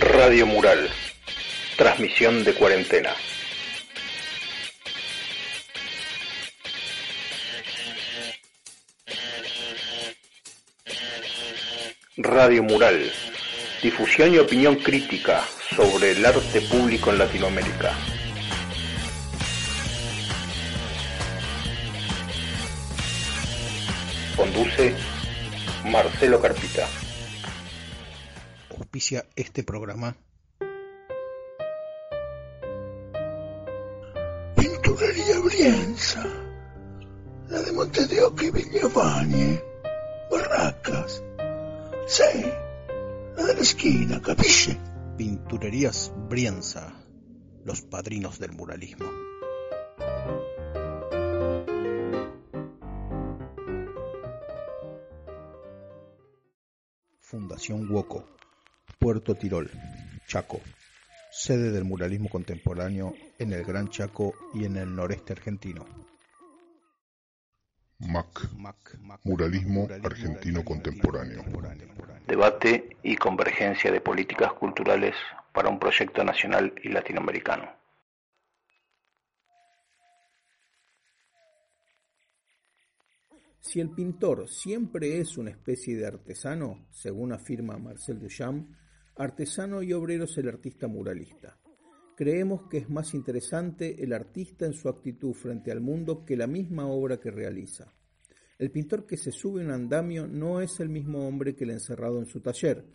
Radio Mural. Transmisión de cuarentena. Radio Mural. Difusión y opinión crítica sobre el arte público en Latinoamérica. Conduce Marcelo Carpita. Auspicia este programa. Pinturería Brienza. La de Monte de Oca y Villafañe. Barracas. Sí. La de la esquina, capisce? Pinturerías Brienza. Los padrinos del muralismo. Fundación Woco, Puerto Tirol, Chaco, sede del muralismo contemporáneo en el Gran Chaco y en el noreste argentino. MAC, Muralismo Argentino Contemporáneo. Debate y convergencia de políticas culturales para un proyecto nacional y latinoamericano. Si el pintor siempre es una especie de artesano, según afirma Marcel Duchamp, artesano y obrero es el artista muralista. Creemos que es más interesante el artista en su actitud frente al mundo que la misma obra que realiza. El pintor que se sube un andamio no es el mismo hombre que el encerrado en su taller,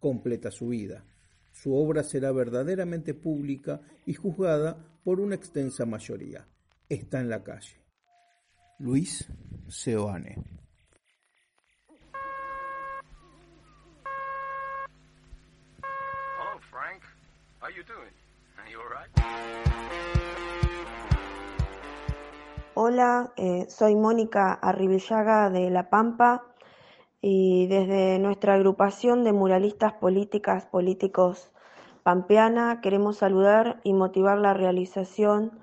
completa su vida. Su obra será verdaderamente pública y juzgada por una extensa mayoría. Está en la calle. Luis Seoane. How you doing? Are? Hola, eh, soy Mónica Arribillaga de La Pampa y desde nuestra agrupación de muralistas políticas políticos pampeana queremos saludar y motivar la realización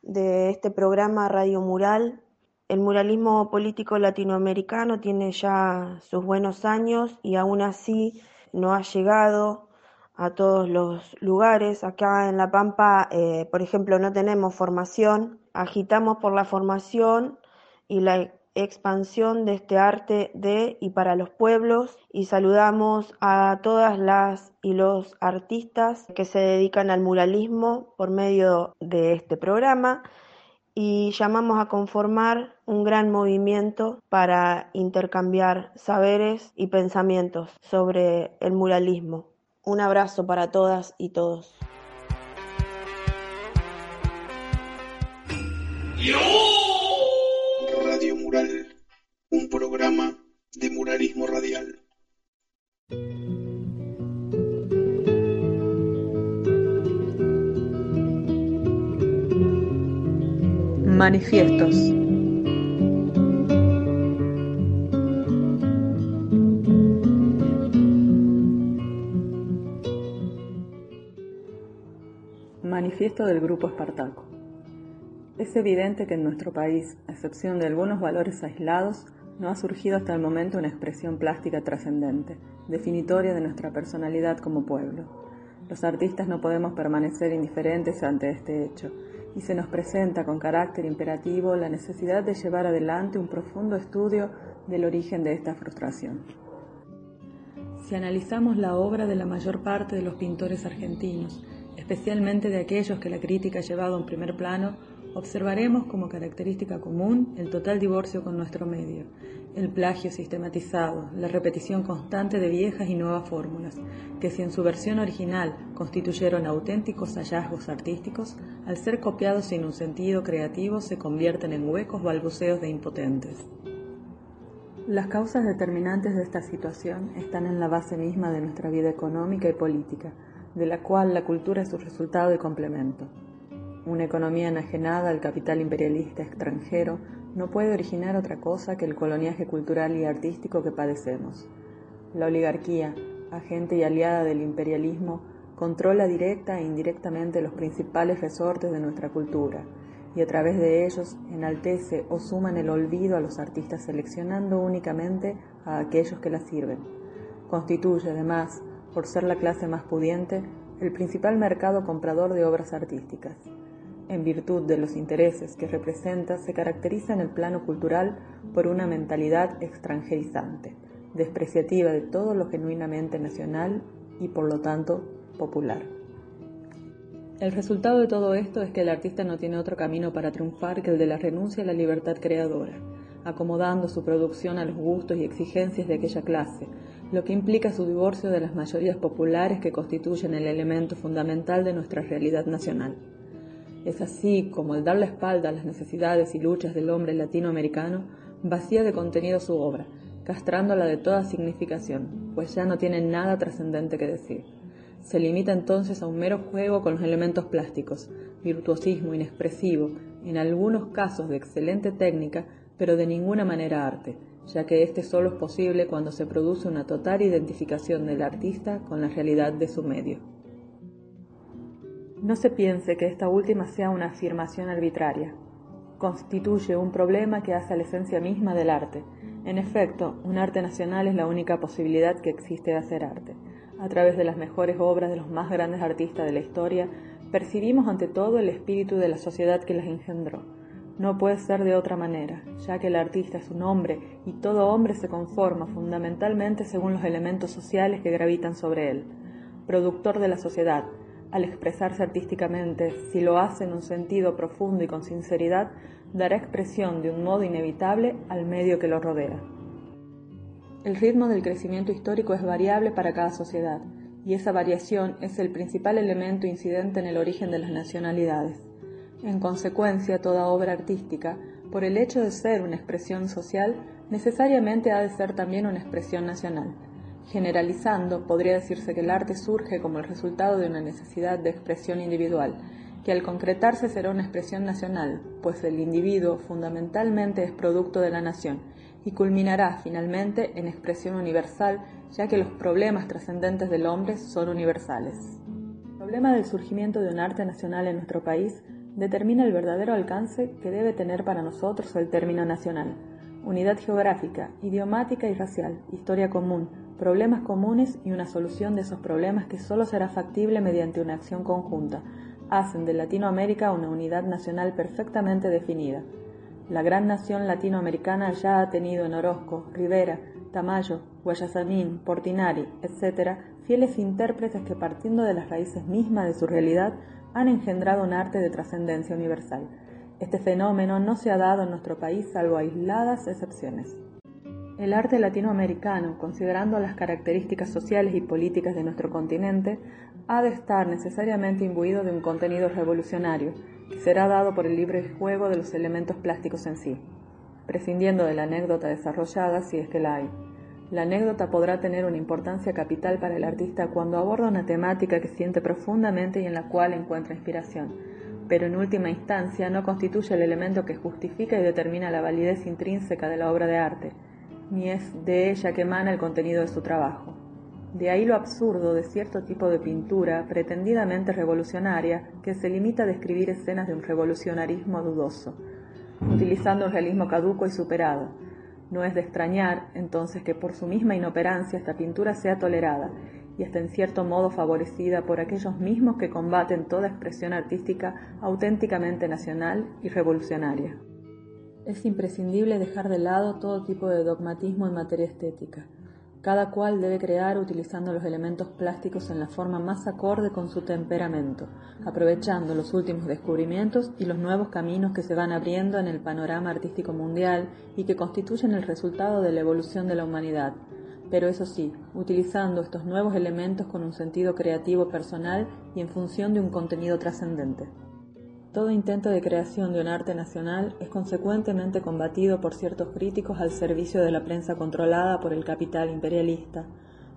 de este programa Radio Mural. El muralismo político latinoamericano tiene ya sus buenos años y aún así no ha llegado a todos los lugares. Acá en La Pampa, eh, por ejemplo, no tenemos formación. Agitamos por la formación y la expansión de este arte de y para los pueblos y saludamos a todas las y los artistas que se dedican al muralismo por medio de este programa y llamamos a conformar un gran movimiento para intercambiar saberes y pensamientos sobre el muralismo. Un abrazo para todas y todos. Radio Mural. Un programa de muralismo radial. Manifiestos. Del Grupo Espartaco. Es evidente que en nuestro país, a excepción de algunos valores aislados, no ha surgido hasta el momento una expresión plástica trascendente, definitoria de nuestra personalidad como pueblo. Los artistas no podemos permanecer indiferentes ante este hecho, y se nos presenta con carácter imperativo la necesidad de llevar adelante un profundo estudio del origen de esta frustración. Si analizamos la obra de la mayor parte de los pintores argentinos, especialmente de aquellos que la crítica ha llevado en primer plano, observaremos como característica común el total divorcio con nuestro medio, el plagio sistematizado, la repetición constante de viejas y nuevas fórmulas, que si en su versión original constituyeron auténticos hallazgos artísticos, al ser copiados sin un sentido creativo, se convierten en huecos balbuceos de impotentes. Las causas determinantes de esta situación están en la base misma de nuestra vida económica y política, de la cual la cultura es su resultado y complemento. Una economía enajenada al capital imperialista extranjero no puede originar otra cosa que el coloniaje cultural y artístico que padecemos. La oligarquía, agente y aliada del imperialismo, controla directa e indirectamente los principales resortes de nuestra cultura y a través de ellos enaltece o suma en el olvido a los artistas seleccionando únicamente a aquellos que la sirven. Constituye además, por ser la clase más pudiente, el principal mercado comprador de obras artísticas. En virtud de los intereses que representa, se caracteriza en el plano cultural por una mentalidad extranjerizante, despreciativa de todo lo genuinamente nacional y por lo tanto popular. El resultado de todo esto es que el artista no tiene otro camino para triunfar que el de la renuncia a la libertad creadora, acomodando su producción a los gustos y exigencias de aquella clase, lo que implica su divorcio de las mayorías populares que constituyen el elemento fundamental de nuestra realidad nacional. Es así como el dar la espalda a las necesidades y luchas del hombre latinoamericano vacía de contenido su obra, castrándola de toda significación, pues ya no tiene nada trascendente que decir. Se limita entonces a un mero juego con los elementos plásticos, virtuosismo inexpresivo, en algunos casos de excelente técnica, pero de ninguna manera arte, ya que este solo es posible cuando se produce una total identificación del artista con la realidad de su medio. No se piense que esta última sea una afirmación arbitraria. Constituye un problema que hace a la esencia misma del arte. En efecto, un arte nacional es la única posibilidad que existe de hacer arte. A través de las mejores obras de los más grandes artistas de la historia, percibimos ante todo el espíritu de la sociedad que las engendró. No puede ser de otra manera, ya que el artista es un hombre y todo hombre se conforma fundamentalmente según los elementos sociales que gravitan sobre él. Productor de la sociedad, al expresarse artísticamente, si lo hace en un sentido profundo y con sinceridad, dará expresión de un modo inevitable al medio que lo rodea. El ritmo del crecimiento histórico es variable para cada sociedad, y esa variación es el principal elemento incidente en el origen de las nacionalidades. En consecuencia, toda obra artística, por el hecho de ser una expresión social, necesariamente ha de ser también una expresión nacional Generalizando, podría decirse que el arte surge como el resultado de una necesidad de expresión individual, que al concretarse será una expresión nacional, pues el individuo fundamentalmente es producto de la nación, y culminará finalmente en expresión universal, ya que los problemas trascendentes del hombre son universales. El problema del surgimiento de un arte nacional en nuestro país determina el verdadero alcance que debe tener para nosotros el término nacional. Unidad geográfica, idiomática y racial, historia común, problemas comunes y una solución de esos problemas que solo será factible mediante una acción conjunta, hacen de Latinoamérica una unidad nacional perfectamente definida. La gran nación latinoamericana ya ha tenido en Orozco, Rivera, Tamayo, Guayasamín, Portinari, etc., fieles intérpretes que partiendo de las raíces mismas de su realidad han engendrado un arte de trascendencia universal. Este fenómeno no se ha dado en nuestro país salvo aisladas excepciones. El arte latinoamericano, considerando las características sociales y políticas de nuestro continente, ha de estar necesariamente imbuido de un contenido revolucionario, que será dado por el libre juego de los elementos plásticos en sí, prescindiendo de la anécdota desarrollada si es que la hay. La anécdota podrá tener una importancia capital para el artista cuando aborda una temática que siente profundamente y en la cual encuentra inspiración, pero en última instancia no constituye el elemento que justifica y determina la validez intrínseca de la obra de arte, ni es de ella que emana el contenido de su trabajo. De ahí lo absurdo de cierto tipo de pintura pretendidamente revolucionaria que se limita a describir escenas de un revolucionarismo dudoso, utilizando un realismo caduco y superado. No es de extrañar, entonces, que por su misma inoperancia esta pintura sea tolerada y hasta en cierto modo favorecida por aquellos mismos que combaten toda expresión artística auténticamente nacional y revolucionaria. Es imprescindible dejar de lado todo tipo de dogmatismo en materia estética. Cada cual debe crear utilizando los elementos plásticos en la forma más acorde con su temperamento, aprovechando los últimos descubrimientos y los nuevos caminos que se van abriendo en el panorama artístico mundial y que constituyen el resultado de la evolución de la humanidad, pero eso sí, utilizando estos nuevos elementos con un sentido creativo personal y en función de un contenido trascendente. Todo intento de creación de un arte nacional es consecuentemente combatido por ciertos críticos al servicio de la prensa controlada por el capital imperialista.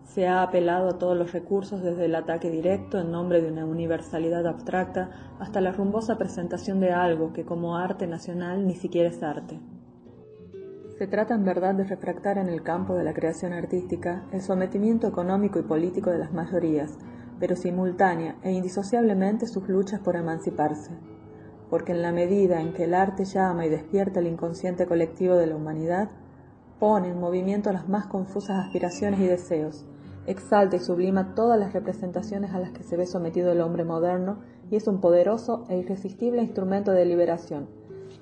Se ha apelado a todos los recursos desde el ataque directo en nombre de una universalidad abstracta hasta la rumbosa presentación de algo que como arte nacional ni siquiera es arte. Se trata en verdad de refractar en el campo de la creación artística el sometimiento económico y político de las mayorías, pero simultánea e indisociablemente sus luchas por emanciparse porque en la medida en que el arte llama y despierta el inconsciente colectivo de la humanidad, pone en movimiento las más confusas aspiraciones y deseos, exalta y sublima todas las representaciones a las que se ve sometido el hombre moderno y es un poderoso e irresistible instrumento de liberación.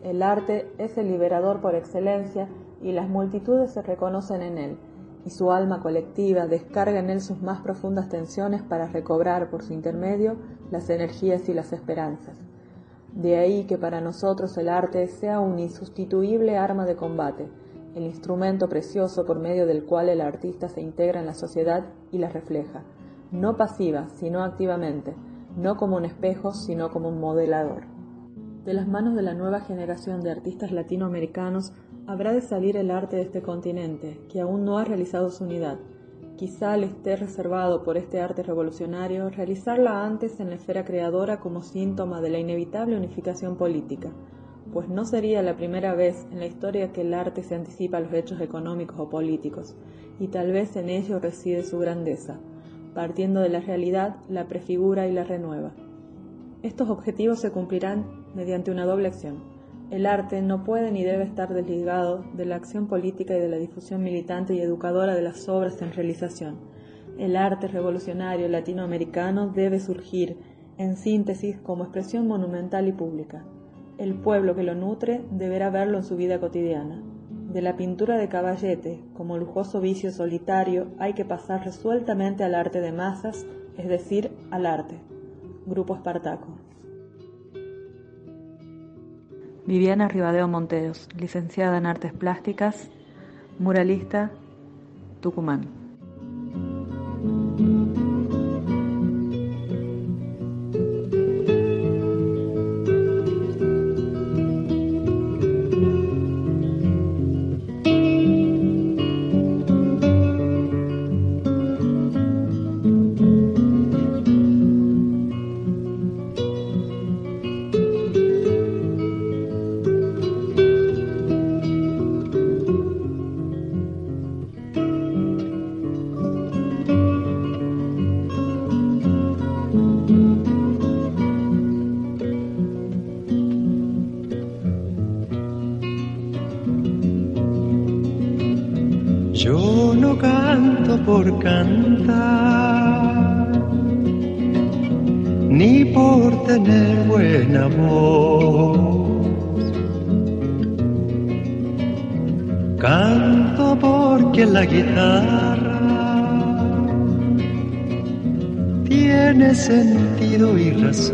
El arte es el liberador por excelencia y las multitudes se reconocen en él, y su alma colectiva descarga en él sus más profundas tensiones para recobrar por su intermedio las energías y las esperanzas. De ahí que para nosotros el arte sea un insustituible arma de combate, el instrumento precioso por medio del cual el artista se integra en la sociedad y la refleja, no pasiva, sino activamente, no como un espejo, sino como un modelador. De las manos de la nueva generación de artistas latinoamericanos habrá de salir el arte de este continente, que aún no ha realizado su unidad, Quizá le esté reservado por este arte revolucionario realizarla antes en la esfera creadora como síntoma de la inevitable unificación política, pues no sería la primera vez en la historia que el arte se anticipa a los hechos económicos o políticos, y tal vez en ello reside su grandeza. Partiendo de la realidad, la prefigura y la renueva. Estos objetivos se cumplirán mediante una doble acción el arte no puede ni debe estar desligado de la acción política y de la difusión militante y educadora de las obras en realización. El arte revolucionario latinoamericano debe surgir, en síntesis, como expresión monumental y pública. El pueblo que lo nutre deberá verlo en su vida cotidiana. De la pintura de caballete, como lujoso vicio solitario, hay que pasar resueltamente al arte de masas, es decir, al arte. Grupo Espartaco. Viviana Ribadeo Monteros, licenciada en Artes Plásticas, muralista, Tucumán. Sentido y razón.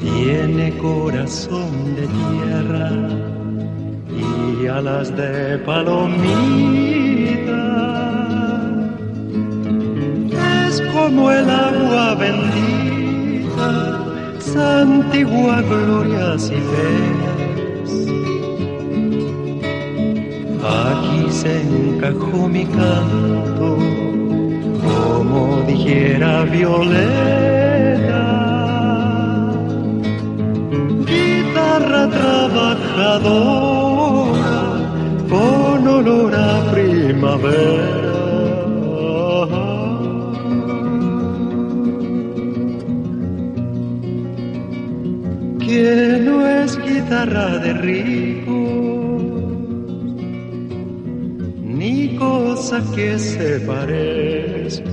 Tiene corazón de tierra y alas de palomita. Como el agua bendita, santigua gloria y Aquí se encajó mi canto, como dijera Violeta. Guitarra trabajadora, con olor a primavera. Es guitarra de río que se parezca.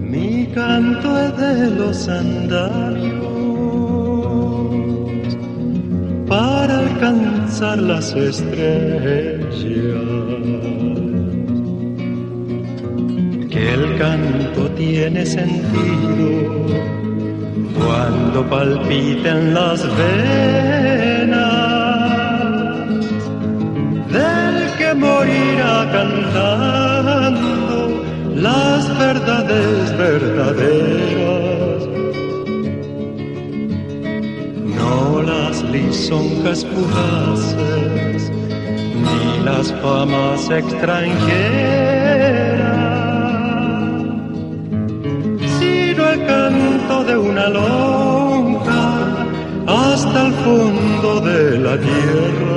Mi canto es de los andarios para alcanzar las estrellas. Que el canto tiene sentido cuando palpiten las venas morirá cantando las verdades verdaderas. No las lisonjas fugaces, ni las famas extranjeras, de una lonja hasta el fondo de la tierra.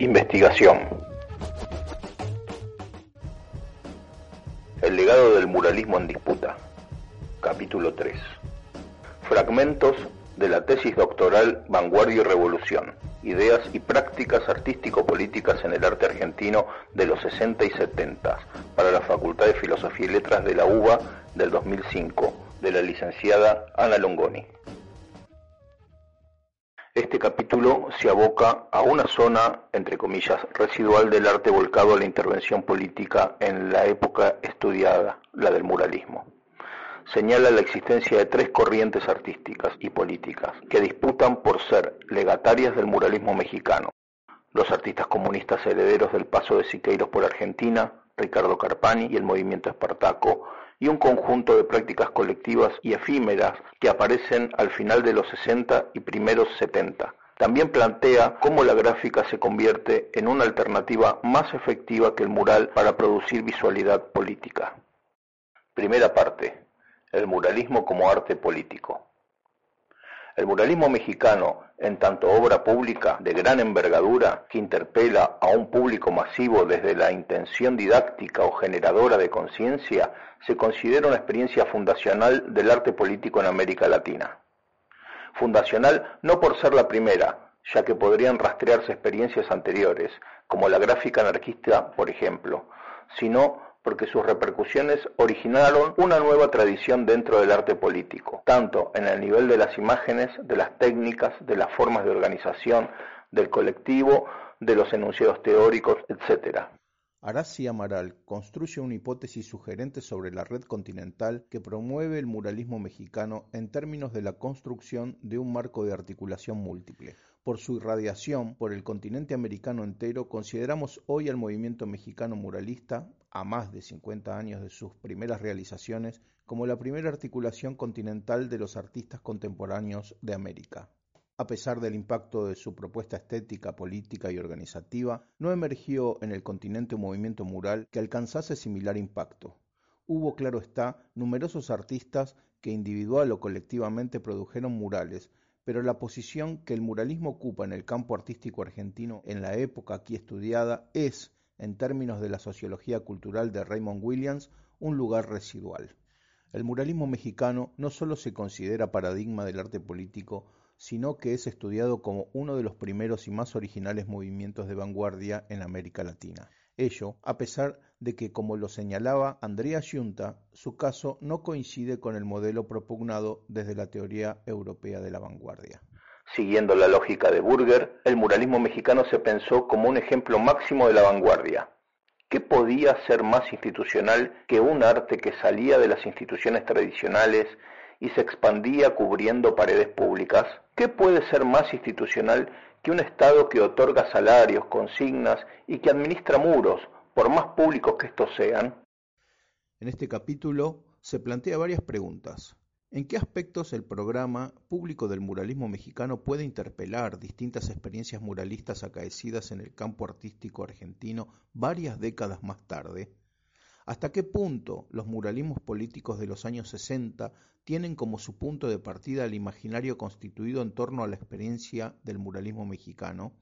Investigación. El legado del muralismo en disputa. Capítulo 3. Fragmentos de la tesis doctoral Vanguardia y Revolución. Ideas y prácticas artístico-políticas en el arte argentino de los 60 y 70 para la Facultad de Filosofía y Letras de la UBA del 2005 de la licenciada Ana Longoni. Este capítulo se aboca a una zona, entre comillas, residual del arte volcado a la intervención política en la época estudiada, la del muralismo. Señala la existencia de tres corrientes artísticas y políticas que disputan por ser legatarias del muralismo mexicano. Los artistas comunistas herederos del paso de Siqueiros por Argentina, Ricardo Carpani y el movimiento espartaco, y un conjunto de prácticas colectivas y efímeras que aparecen al final de los 60 y primeros 70. También plantea cómo la gráfica se convierte en una alternativa más efectiva que el mural para producir visualidad política. Primera parte. El muralismo como arte político. El muralismo mexicano, en tanto obra pública de gran envergadura que interpela a un público masivo desde la intención didáctica o generadora de conciencia, se considera una experiencia fundacional del arte político en América Latina. Fundacional no por ser la primera, ya que podrían rastrearse experiencias anteriores, como la gráfica anarquista, por ejemplo, sino porque sus repercusiones originaron una nueva tradición dentro del arte político, tanto en el nivel de las imágenes, de las técnicas, de las formas de organización, del colectivo, de los enunciados teóricos, etc. Arasi Amaral construye una hipótesis sugerente sobre la red continental que promueve el muralismo mexicano en términos de la construcción de un marco de articulación múltiple. Por su irradiación por el continente americano entero, consideramos hoy al movimiento mexicano muralista a más de 50 años de sus primeras realizaciones, como la primera articulación continental de los artistas contemporáneos de América. A pesar del impacto de su propuesta estética, política y organizativa, no emergió en el continente un movimiento mural que alcanzase similar impacto. Hubo, claro está, numerosos artistas que individual o colectivamente produjeron murales, pero la posición que el muralismo ocupa en el campo artístico argentino en la época aquí estudiada es, en términos de la sociología cultural de Raymond Williams, un lugar residual. El muralismo mexicano no solo se considera paradigma del arte político, sino que es estudiado como uno de los primeros y más originales movimientos de vanguardia en América Latina. Ello, a pesar de que, como lo señalaba Andrea Giunta, su caso no coincide con el modelo propugnado desde la teoría europea de la vanguardia. Siguiendo la lógica de Burger, el muralismo mexicano se pensó como un ejemplo máximo de la vanguardia. ¿Qué podía ser más institucional que un arte que salía de las instituciones tradicionales y se expandía cubriendo paredes públicas? ¿Qué puede ser más institucional que un Estado que otorga salarios, consignas y que administra muros, por más públicos que estos sean? En este capítulo se plantea varias preguntas. ¿En qué aspectos el programa público del muralismo mexicano puede interpelar distintas experiencias muralistas acaecidas en el campo artístico argentino varias décadas más tarde? ¿Hasta qué punto los muralismos políticos de los años 60 tienen como su punto de partida el imaginario constituido en torno a la experiencia del muralismo mexicano?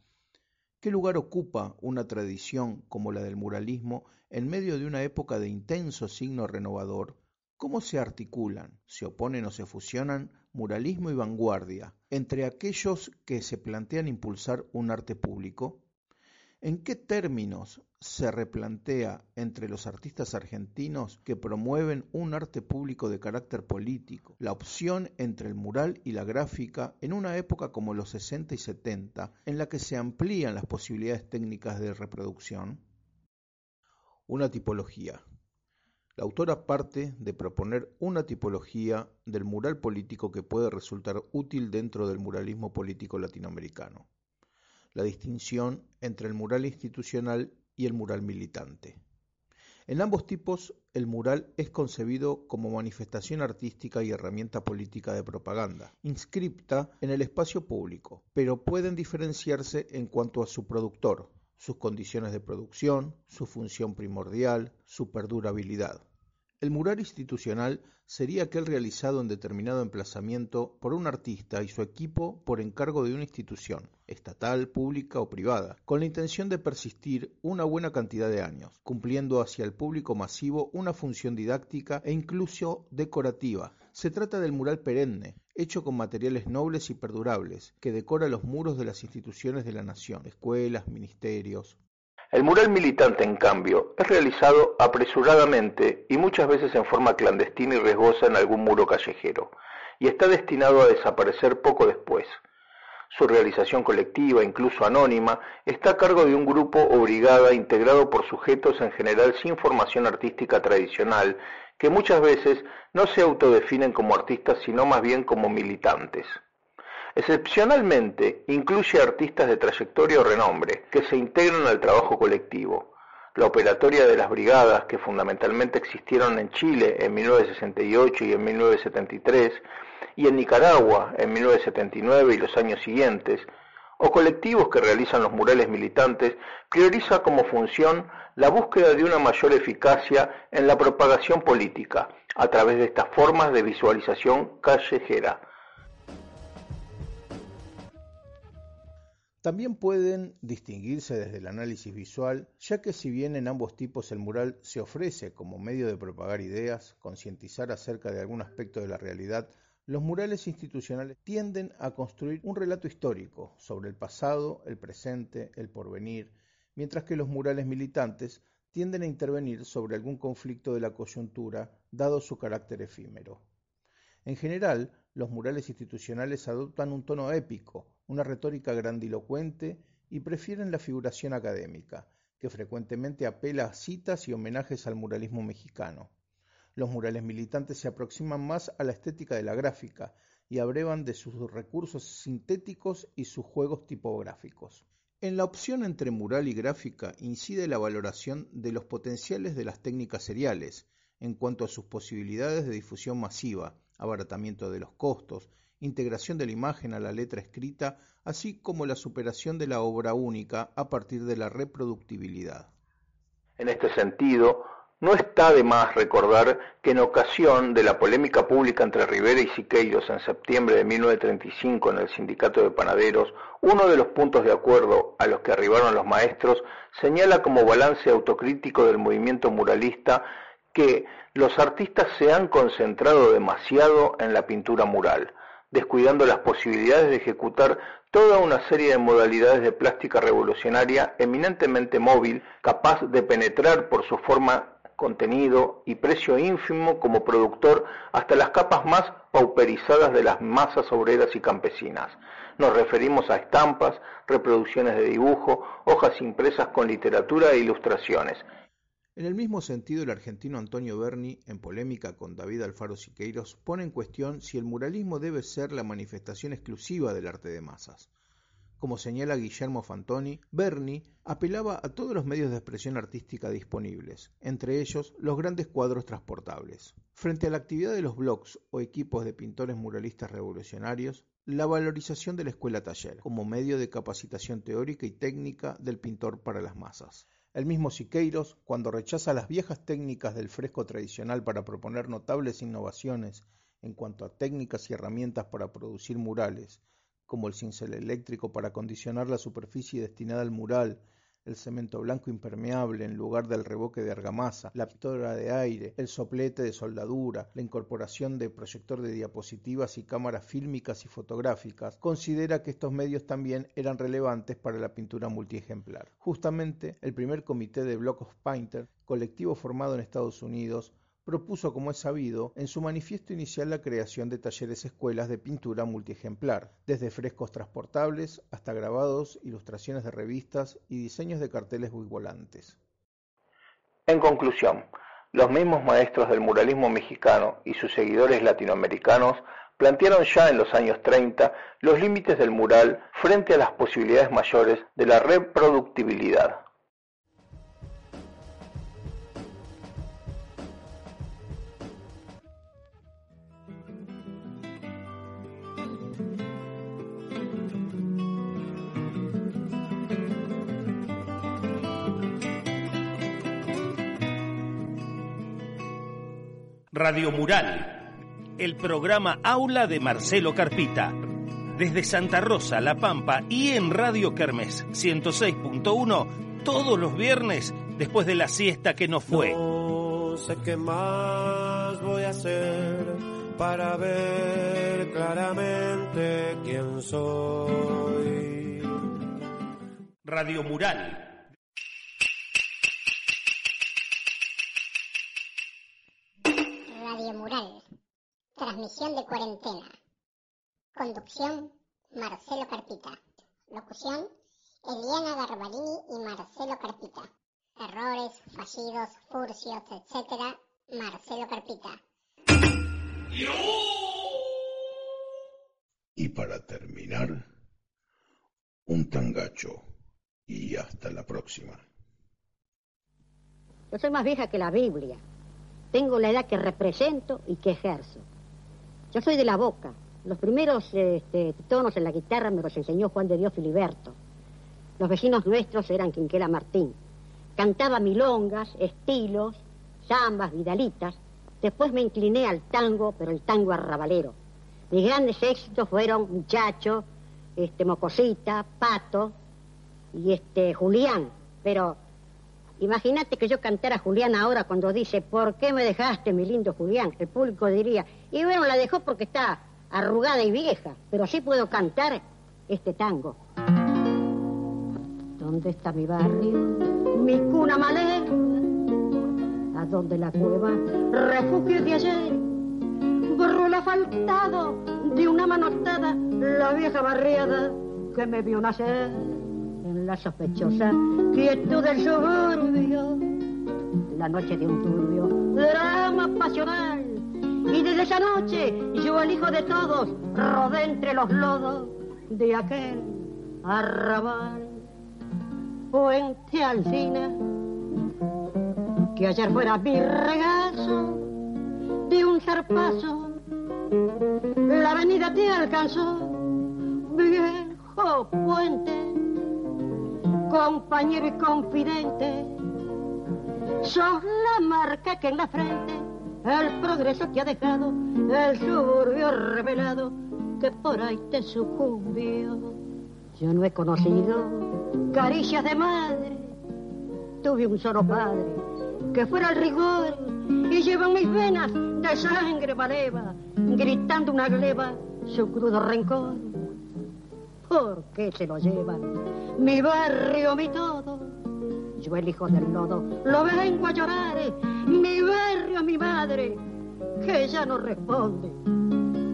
¿Qué lugar ocupa una tradición como la del muralismo en medio de una época de intenso signo renovador ¿Cómo se articulan, se oponen o se fusionan muralismo y vanguardia entre aquellos que se plantean impulsar un arte público? ¿En qué términos se replantea entre los artistas argentinos que promueven un arte público de carácter político la opción entre el mural y la gráfica en una época como los 60 y 70 en la que se amplían las posibilidades técnicas de reproducción? Una tipología. La autora parte de proponer una tipología del mural político que puede resultar útil dentro del muralismo político latinoamericano, la distinción entre el mural institucional y el mural militante. En ambos tipos, el mural es concebido como manifestación artística y herramienta política de propaganda, inscripta en el espacio público, pero pueden diferenciarse en cuanto a su productor, sus condiciones de producción, su función primordial, su perdurabilidad. El mural institucional sería aquel realizado en determinado emplazamiento por un artista y su equipo por encargo de una institución, estatal, pública o privada, con la intención de persistir una buena cantidad de años, cumpliendo hacia el público masivo una función didáctica e incluso decorativa. Se trata del mural perenne, hecho con materiales nobles y perdurables, que decora los muros de las instituciones de la nación, escuelas, ministerios, el mural militante, en cambio, es realizado apresuradamente y muchas veces en forma clandestina y riesgosa en algún muro callejero, y está destinado a desaparecer poco después. Su realización colectiva, incluso anónima, está a cargo de un grupo o brigada integrado por sujetos en general sin formación artística tradicional, que muchas veces no se autodefinen como artistas, sino más bien como militantes. Excepcionalmente, incluye artistas de trayectoria o renombre, que se integran al trabajo colectivo. La operatoria de las brigadas, que fundamentalmente existieron en Chile en 1968 y en 1973, y en Nicaragua en 1979 y los años siguientes, o colectivos que realizan los murales militantes, prioriza como función la búsqueda de una mayor eficacia en la propagación política, a través de estas formas de visualización callejera. También pueden distinguirse desde el análisis visual, ya que si bien en ambos tipos el mural se ofrece como medio de propagar ideas, concientizar acerca de algún aspecto de la realidad, los murales institucionales tienden a construir un relato histórico sobre el pasado, el presente, el porvenir, mientras que los murales militantes tienden a intervenir sobre algún conflicto de la coyuntura, dado su carácter efímero. En general, los murales institucionales adoptan un tono épico, una retórica grandilocuente y prefieren la figuración académica, que frecuentemente apela a citas y homenajes al muralismo mexicano. Los murales militantes se aproximan más a la estética de la gráfica y abrevan de sus recursos sintéticos y sus juegos tipográficos. En la opción entre mural y gráfica incide la valoración de los potenciales de las técnicas seriales en cuanto a sus posibilidades de difusión masiva, abaratamiento de los costos, integración de la imagen a la letra escrita, así como la superación de la obra única a partir de la reproductibilidad. En este sentido, no está de más recordar que en ocasión de la polémica pública entre Rivera y Siqueiros en septiembre de 1935 en el Sindicato de Panaderos, uno de los puntos de acuerdo a los que arribaron los maestros señala como balance autocrítico del movimiento muralista que los artistas se han concentrado demasiado en la pintura mural, descuidando las posibilidades de ejecutar toda una serie de modalidades de plástica revolucionaria eminentemente móvil, capaz de penetrar por su forma contenido y precio ínfimo como productor hasta las capas más pauperizadas de las masas obreras y campesinas. Nos referimos a estampas, reproducciones de dibujo, hojas impresas con literatura e ilustraciones, en el mismo sentido, el argentino Antonio Berni, en polémica con David Alfaro Siqueiros, pone en cuestión si el muralismo debe ser la manifestación exclusiva del arte de masas. Como señala Guillermo Fantoni, Berni apelaba a todos los medios de expresión artística disponibles, entre ellos los grandes cuadros transportables. Frente a la actividad de los blogs o equipos de pintores muralistas revolucionarios, la valorización de la escuela taller como medio de capacitación teórica y técnica del pintor para las masas. El mismo Siqueiros, cuando rechaza las viejas técnicas del fresco tradicional para proponer notables innovaciones en cuanto a técnicas y herramientas para producir murales, como el cincel eléctrico para acondicionar la superficie destinada al mural el cemento blanco impermeable en lugar del reboque de argamasa, la pistola de aire, el soplete de soldadura, la incorporación de proyector de diapositivas y cámaras fílmicas y fotográficas, considera que estos medios también eran relevantes para la pintura multiejemplar. Justamente, el primer comité de Block of Painter, colectivo formado en Estados Unidos, propuso, como es sabido, en su manifiesto inicial la creación de talleres escuelas de pintura multiejemplar, desde frescos transportables hasta grabados, ilustraciones de revistas y diseños de carteles volantes. En conclusión, los mismos maestros del muralismo mexicano y sus seguidores latinoamericanos plantearon ya en los años 30 los límites del mural frente a las posibilidades mayores de la reproductibilidad. Radio Mural, el programa Aula de Marcelo Carpita. Desde Santa Rosa, La Pampa y en Radio Kermes 106.1 todos los viernes después de la siesta que no fue. No sé qué más voy a hacer para ver claramente quién soy. Radio Mural. De cuarentena. Conducción, Marcelo Carpita. Locución, Eliana Garbarini y Marcelo Carpita. Errores, fallidos, furcios, etc. Marcelo Carpita. Y para terminar, un tangacho. Y hasta la próxima. Yo soy más vieja que la Biblia. Tengo la edad que represento y que ejerzo. Yo soy de la boca. Los primeros este, tonos en la guitarra me los enseñó Juan de Dios Filiberto. Los vecinos nuestros eran Quinquela Martín. Cantaba milongas, estilos, zambas, vidalitas. Después me incliné al tango, pero el tango arrabalero. Mis grandes éxitos fueron Muchacho, este, Mocosita, Pato y este, Julián. Pero Imagínate que yo cantara Julián ahora cuando dice, ¿por qué me dejaste, mi lindo Julián? El público diría, y bueno, la dejó porque está arrugada y vieja, pero sí puedo cantar este tango. ¿Dónde está mi barrio? Mi cuna malera. ¿A dónde la cueva? Refugio de ayer. Borró el asfaltado de una manotada la vieja barriada que me vio nacer la sospechosa quietud del suburbio, la noche de un turbio drama pasional. Y desde esa noche yo, el hijo de todos, rodé entre los lodos de aquel arrabal. Puente Alcina, que ayer fuera mi regazo de un zarpazo, la avenida te alcanzó, viejo puente compañero y confidente. Sos la marca que en la frente el progreso te ha dejado, el suburbio revelado que por ahí te sucumbió. Yo no he conocido caricias de madre, tuve un solo padre que fuera el rigor y lleva mis venas de sangre maleva, gritando una gleba su crudo rencor. ¿Por qué se lo llevan? Mi barrio, mi todo. Yo el hijo del lodo lo vengo a llorar. Mi barrio, mi madre, que ya no responde.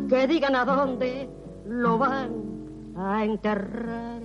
Que digan a dónde lo van a enterrar.